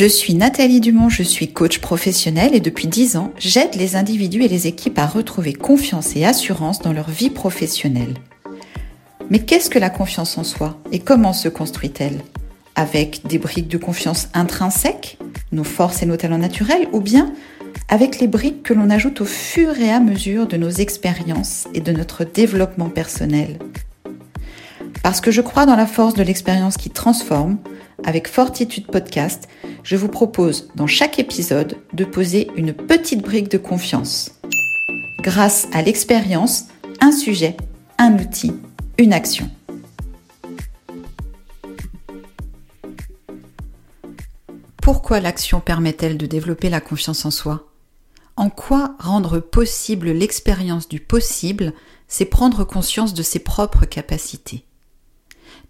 Je suis Nathalie Dumont, je suis coach professionnelle et depuis 10 ans, j'aide les individus et les équipes à retrouver confiance et assurance dans leur vie professionnelle. Mais qu'est-ce que la confiance en soi et comment se construit-elle? Avec des briques de confiance intrinsèques, nos forces et nos talents naturels, ou bien avec les briques que l'on ajoute au fur et à mesure de nos expériences et de notre développement personnel? Parce que je crois dans la force de l'expérience qui transforme, avec Fortitude Podcast, je vous propose dans chaque épisode de poser une petite brique de confiance. Grâce à l'expérience, un sujet, un outil, une action. Pourquoi l'action permet-elle de développer la confiance en soi? En quoi rendre possible l'expérience du possible, c'est prendre conscience de ses propres capacités?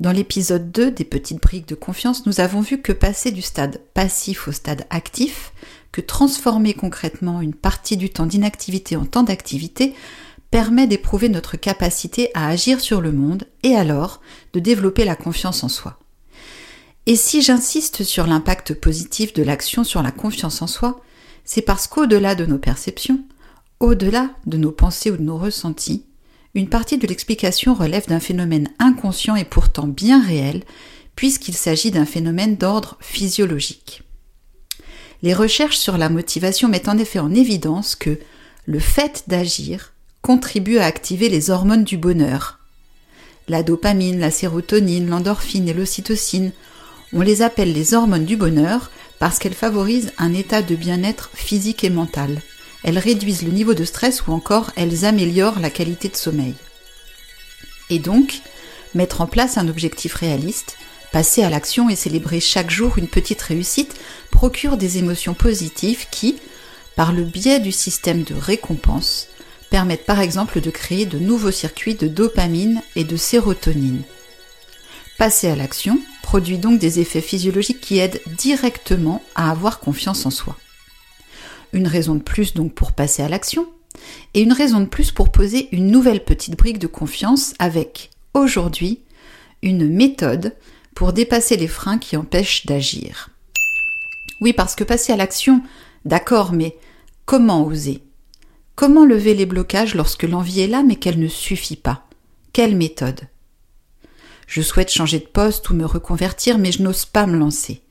Dans l'épisode 2 des petites briques de confiance, nous avons vu que passer du stade passif au stade actif, que transformer concrètement une partie du temps d'inactivité en temps d'activité, permet d'éprouver notre capacité à agir sur le monde et alors de développer la confiance en soi. Et si j'insiste sur l'impact positif de l'action sur la confiance en soi, c'est parce qu'au-delà de nos perceptions, au-delà de nos pensées ou de nos ressentis, une partie de l'explication relève d'un phénomène inconscient et pourtant bien réel, puisqu'il s'agit d'un phénomène d'ordre physiologique. Les recherches sur la motivation mettent en effet en évidence que le fait d'agir contribue à activer les hormones du bonheur. La dopamine, la sérotonine, l'endorphine et l'ocytocine, on les appelle les hormones du bonheur parce qu'elles favorisent un état de bien-être physique et mental elles réduisent le niveau de stress ou encore elles améliorent la qualité de sommeil. Et donc, mettre en place un objectif réaliste, passer à l'action et célébrer chaque jour une petite réussite procure des émotions positives qui, par le biais du système de récompense, permettent par exemple de créer de nouveaux circuits de dopamine et de sérotonine. Passer à l'action produit donc des effets physiologiques qui aident directement à avoir confiance en soi une raison de plus donc pour passer à l'action, et une raison de plus pour poser une nouvelle petite brique de confiance avec, aujourd'hui, une méthode pour dépasser les freins qui empêchent d'agir. Oui, parce que passer à l'action, d'accord, mais comment oser? Comment lever les blocages lorsque l'envie est là mais qu'elle ne suffit pas? Quelle méthode? Je souhaite changer de poste ou me reconvertir mais je n'ose pas me lancer.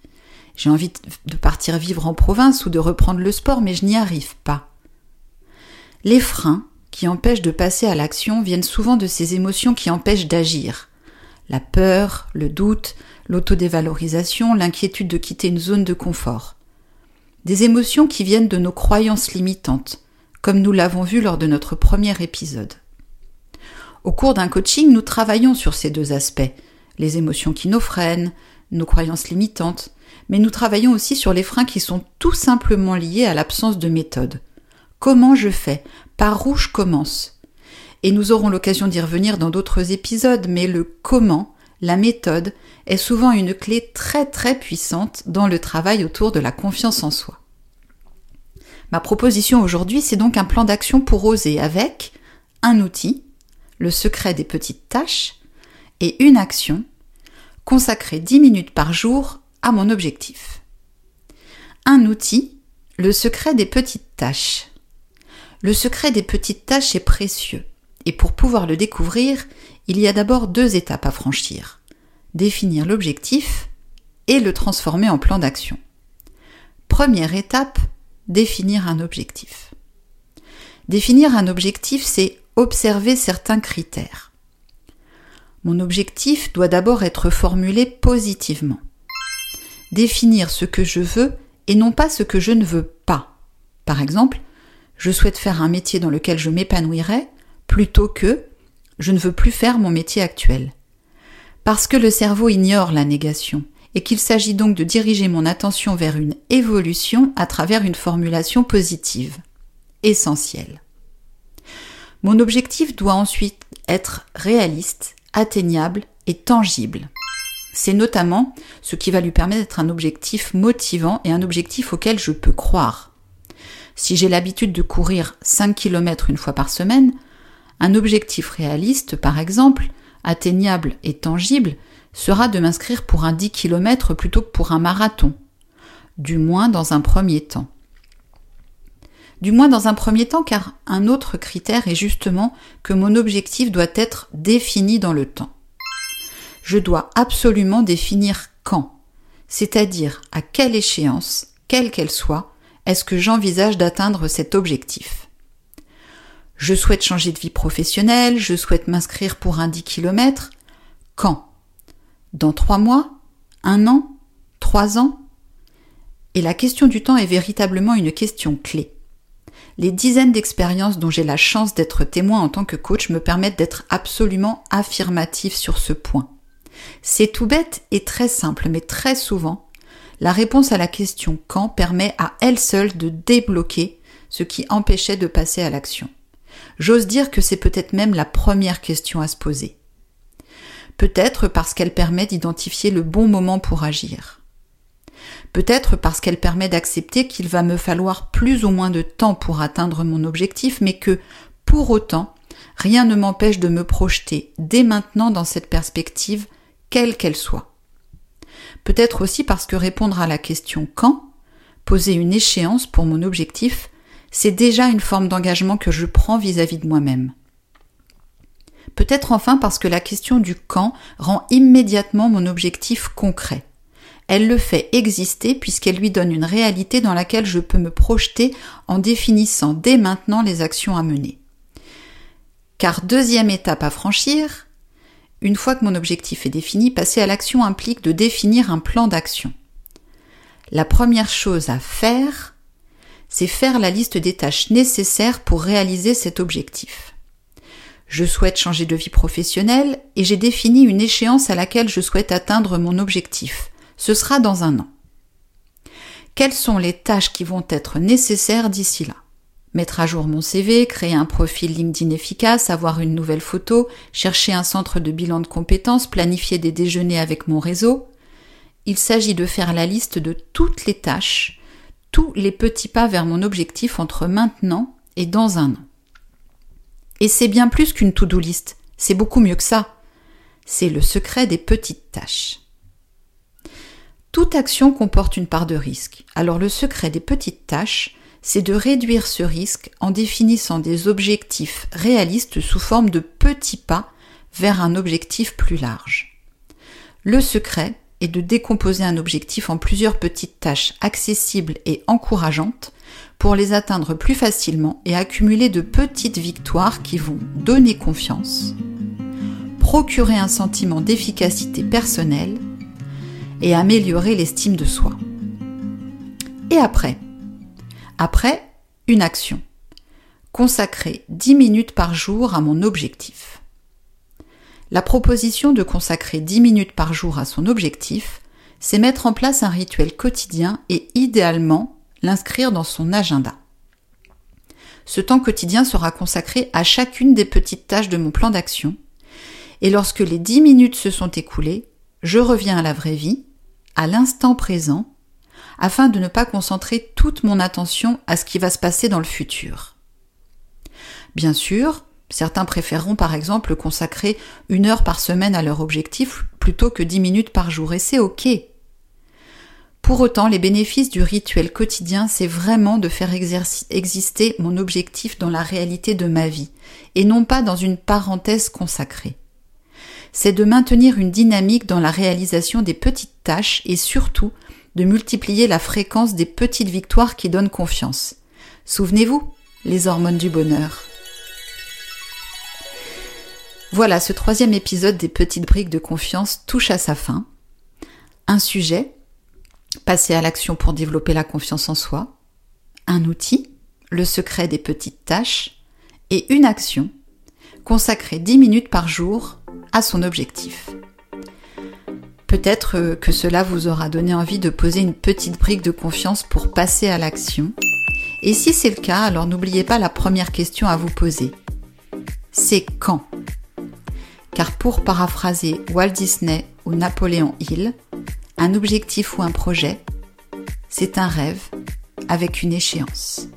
J'ai envie de partir vivre en province ou de reprendre le sport, mais je n'y arrive pas. Les freins qui empêchent de passer à l'action viennent souvent de ces émotions qui empêchent d'agir. La peur, le doute, l'autodévalorisation, l'inquiétude de quitter une zone de confort. Des émotions qui viennent de nos croyances limitantes, comme nous l'avons vu lors de notre premier épisode. Au cours d'un coaching, nous travaillons sur ces deux aspects, les émotions qui nous freinent, nos croyances limitantes, mais nous travaillons aussi sur les freins qui sont tout simplement liés à l'absence de méthode. Comment je fais? Par où je commence? Et nous aurons l'occasion d'y revenir dans d'autres épisodes, mais le comment, la méthode, est souvent une clé très très puissante dans le travail autour de la confiance en soi. Ma proposition aujourd'hui, c'est donc un plan d'action pour oser avec un outil, le secret des petites tâches, et une action, consacrer 10 minutes par jour à mon objectif. Un outil, le secret des petites tâches. Le secret des petites tâches est précieux, et pour pouvoir le découvrir, il y a d'abord deux étapes à franchir. Définir l'objectif et le transformer en plan d'action. Première étape, définir un objectif. Définir un objectif, c'est observer certains critères. Mon objectif doit d'abord être formulé positivement définir ce que je veux et non pas ce que je ne veux pas. Par exemple, je souhaite faire un métier dans lequel je m'épanouirais plutôt que je ne veux plus faire mon métier actuel. Parce que le cerveau ignore la négation et qu'il s'agit donc de diriger mon attention vers une évolution à travers une formulation positive. Essentielle. Mon objectif doit ensuite être réaliste, atteignable et tangible. C'est notamment ce qui va lui permettre d'être un objectif motivant et un objectif auquel je peux croire. Si j'ai l'habitude de courir 5 km une fois par semaine, un objectif réaliste, par exemple, atteignable et tangible, sera de m'inscrire pour un 10 km plutôt que pour un marathon. du moins dans un premier temps. Du moins dans un premier temps car un autre critère est justement que mon objectif doit être défini dans le temps. Je dois absolument définir quand, c'est-à-dire à quelle échéance, quelle qu'elle soit, est-ce que j'envisage d'atteindre cet objectif. Je souhaite changer de vie professionnelle, je souhaite m'inscrire pour un 10 km. Quand? Dans trois mois? Un an? Trois ans? Et la question du temps est véritablement une question clé. Les dizaines d'expériences dont j'ai la chance d'être témoin en tant que coach me permettent d'être absolument affirmatif sur ce point. C'est tout bête et très simple, mais très souvent, la réponse à la question quand permet à elle seule de débloquer ce qui empêchait de passer à l'action. J'ose dire que c'est peut-être même la première question à se poser. Peut-être parce qu'elle permet d'identifier le bon moment pour agir. Peut-être parce qu'elle permet d'accepter qu'il va me falloir plus ou moins de temps pour atteindre mon objectif, mais que, pour autant, rien ne m'empêche de me projeter dès maintenant dans cette perspective, quelle qu'elle soit. Peut-être aussi parce que répondre à la question quand, poser une échéance pour mon objectif, c'est déjà une forme d'engagement que je prends vis-à-vis de moi-même. Peut-être enfin parce que la question du quand rend immédiatement mon objectif concret. Elle le fait exister puisqu'elle lui donne une réalité dans laquelle je peux me projeter en définissant dès maintenant les actions à mener. Car deuxième étape à franchir, une fois que mon objectif est défini, passer à l'action implique de définir un plan d'action. La première chose à faire, c'est faire la liste des tâches nécessaires pour réaliser cet objectif. Je souhaite changer de vie professionnelle et j'ai défini une échéance à laquelle je souhaite atteindre mon objectif. Ce sera dans un an. Quelles sont les tâches qui vont être nécessaires d'ici là? Mettre à jour mon CV, créer un profil LinkedIn efficace, avoir une nouvelle photo, chercher un centre de bilan de compétences, planifier des déjeuners avec mon réseau. Il s'agit de faire la liste de toutes les tâches tous les petits pas vers mon objectif entre maintenant et dans un an. Et c'est bien plus qu'une to-do list, c'est beaucoup mieux que ça. C'est le secret des petites tâches. Toute action comporte une part de risque. Alors le secret des petites tâches, c'est de réduire ce risque en définissant des objectifs réalistes sous forme de petits pas vers un objectif plus large. Le secret, et de décomposer un objectif en plusieurs petites tâches accessibles et encourageantes pour les atteindre plus facilement et accumuler de petites victoires qui vont donner confiance, procurer un sentiment d'efficacité personnelle et améliorer l'estime de soi. Et après? Après, une action. Consacrer 10 minutes par jour à mon objectif. La proposition de consacrer 10 minutes par jour à son objectif, c'est mettre en place un rituel quotidien et idéalement l'inscrire dans son agenda. Ce temps quotidien sera consacré à chacune des petites tâches de mon plan d'action, et lorsque les 10 minutes se sont écoulées, je reviens à la vraie vie, à l'instant présent, afin de ne pas concentrer toute mon attention à ce qui va se passer dans le futur. Bien sûr, Certains préféreront par exemple consacrer une heure par semaine à leur objectif plutôt que dix minutes par jour, et c'est ok. Pour autant, les bénéfices du rituel quotidien, c'est vraiment de faire exister mon objectif dans la réalité de ma vie, et non pas dans une parenthèse consacrée. C'est de maintenir une dynamique dans la réalisation des petites tâches et surtout de multiplier la fréquence des petites victoires qui donnent confiance. Souvenez-vous, les hormones du bonheur. Voilà, ce troisième épisode des petites briques de confiance touche à sa fin. Un sujet, passer à l'action pour développer la confiance en soi. Un outil, le secret des petites tâches. Et une action, consacrer 10 minutes par jour à son objectif. Peut-être que cela vous aura donné envie de poser une petite brique de confiance pour passer à l'action. Et si c'est le cas, alors n'oubliez pas la première question à vous poser. C'est quand? Car pour paraphraser Walt Disney ou Napoléon Hill, un objectif ou un projet, c'est un rêve avec une échéance.